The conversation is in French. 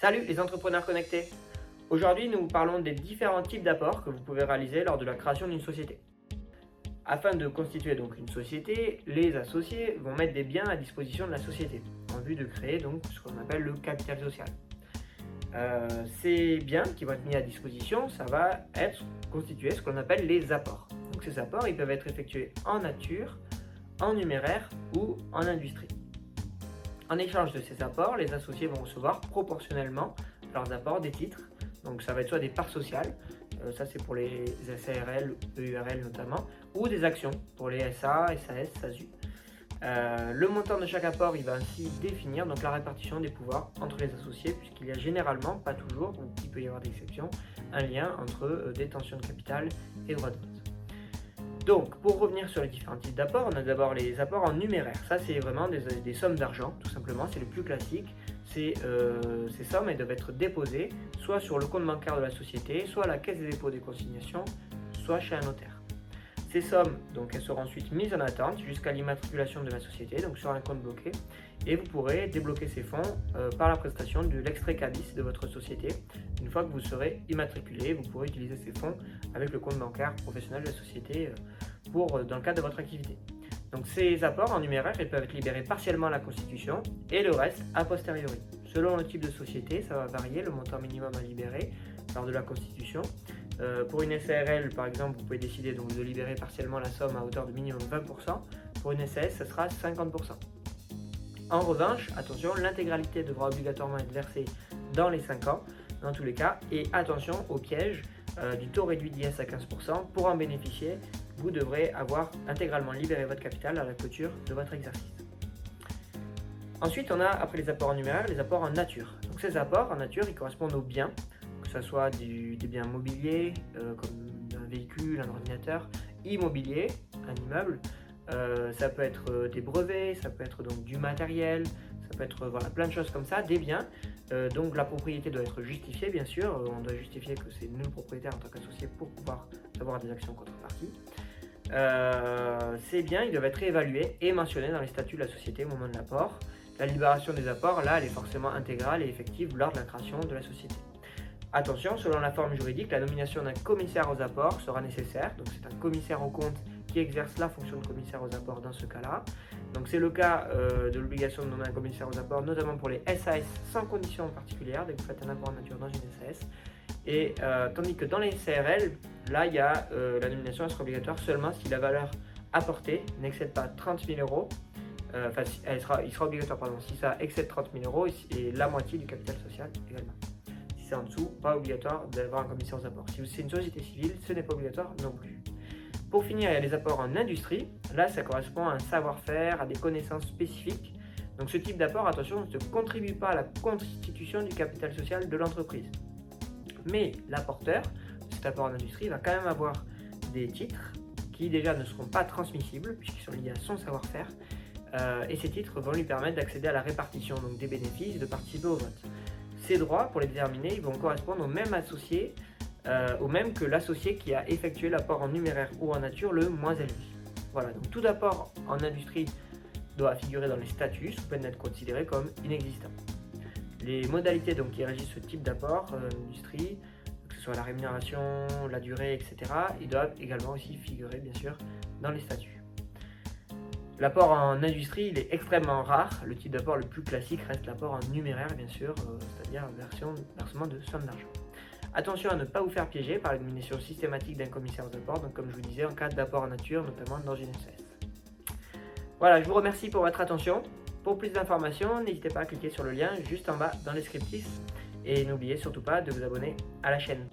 Salut les entrepreneurs connectés Aujourd'hui nous parlons des différents types d'apports que vous pouvez réaliser lors de la création d'une société. Afin de constituer donc une société, les associés vont mettre des biens à disposition de la société en vue de créer donc ce qu'on appelle le capital social. Euh, ces biens qui vont être mis à disposition, ça va être constitué ce qu'on appelle les apports. Donc ces apports, ils peuvent être effectués en nature, en numéraire ou en industrie. En échange de ces apports, les associés vont recevoir proportionnellement leurs apports des titres. Donc ça va être soit des parts sociales, euh, ça c'est pour les SARL, EURL notamment, ou des actions pour les SA, SAS, SASU. Euh, le montant de chaque apport, il va ainsi définir donc la répartition des pouvoirs entre les associés, puisqu'il y a généralement, pas toujours, ou il peut y avoir des exceptions, un lien entre euh, détention de capital et droit de vote. Donc, pour revenir sur les différents types d'apports, on a d'abord les apports en numéraire. Ça, c'est vraiment des, sommes d'argent, tout simplement. C'est le plus classique. Euh, ces sommes, elles doivent être déposées soit sur le compte bancaire de la société, soit à la caisse des dépôts des consignations, soit chez un notaire. Ces sommes, donc, elles seront ensuite mises en attente jusqu'à l'immatriculation de la société, donc sur un compte bloqué, et vous pourrez débloquer ces fonds euh, par la prestation de l'extrait CABIS de votre société. Une fois que vous serez immatriculé, vous pourrez utiliser ces fonds avec le compte bancaire professionnel de la société euh, euh, dans le cadre de votre activité. Donc ces apports en numéraire, ils peuvent être libérés partiellement à la constitution et le reste a posteriori. Selon le type de société, ça va varier le montant minimum à libérer lors de la constitution. Euh, pour une SARL, par exemple, vous pouvez décider de libérer partiellement la somme à hauteur de minimum 20%. Pour une SAS, ce sera 50%. En revanche, attention, l'intégralité devra obligatoirement être versée dans les 5 ans, dans tous les cas. Et attention au piège euh, du taux réduit d'IS à 15%. Pour en bénéficier, vous devrez avoir intégralement libéré votre capital à la clôture de votre exercice. Ensuite, on a, après les apports en numéraire, les apports en nature. Donc ces apports en nature, ils correspondent aux biens que ce soit des biens mobiliers, euh, comme un véhicule, un ordinateur, immobilier, un immeuble. Euh, ça peut être euh, des brevets, ça peut être donc du matériel, ça peut être voilà, plein de choses comme ça, des biens. donc la propriété doit être justifiée, bien sûr. on doit justifier que c'est nous le propriétaire en tant qu'associé pour pouvoir avoir des actions contrepartie. ces biens, ils doivent être évalués et mentionnés dans les statuts de la société au moment de l'apport. La libération des apports, là, elle est forcément intégrale et effective lors de la création de la société. Attention, selon la forme juridique, la nomination d'un commissaire aux apports sera nécessaire. Donc c'est un commissaire au compte qui exerce la fonction de commissaire aux apports dans ce cas-là. Donc c'est le cas euh, de l'obligation de nommer un commissaire aux apports, notamment pour les SAS sans condition particulière, dès que vous faites un apport en nature dans une SAS. Et euh, tandis que dans les CRL, là, il y a euh, la nomination sera obligatoire seulement si la valeur apportée n'excède pas 30 000 euros. Enfin, sera, il sera obligatoire, pardon, si ça excède 30 000 euros et la moitié du capital social également c'est en dessous, pas obligatoire d'avoir un commissaire aux apports. Si c'est une société civile, ce n'est pas obligatoire non plus. Pour finir, il y a les apports en industrie. Là, ça correspond à un savoir-faire, à des connaissances spécifiques. Donc ce type d'apport, attention, ne contribue pas à la constitution du capital social de l'entreprise. Mais l'apporteur cet apport en industrie va quand même avoir des titres qui déjà ne seront pas transmissibles puisqu'ils sont liés à son savoir-faire. Euh, et ces titres vont lui permettre d'accéder à la répartition donc, des bénéfices de participer au vote. Ces droits, pour les déterminer, ils vont correspondre au même associé, euh, au même que l'associé qui a effectué l'apport en numéraire ou en nature le moins élevé. Voilà, donc tout apport en industrie doit figurer dans les statuts sous peine d'être considéré comme inexistant. Les modalités donc, qui régissent ce type d'apport euh, industrie, que ce soit la rémunération, la durée, etc., ils doivent également aussi figurer bien sûr dans les statuts. L'apport en industrie, il est extrêmement rare. Le type d'apport le plus classique reste l'apport en numéraire, bien sûr, euh, c'est-à-dire version versement de somme d'argent. Attention à ne pas vous faire piéger par l'élimination systématique d'un commissaire aux apports, donc comme je vous disais, en cas d'apport en nature, notamment dans une SS. Voilà, je vous remercie pour votre attention. Pour plus d'informations, n'hésitez pas à cliquer sur le lien juste en bas dans les scriptis et n'oubliez surtout pas de vous abonner à la chaîne.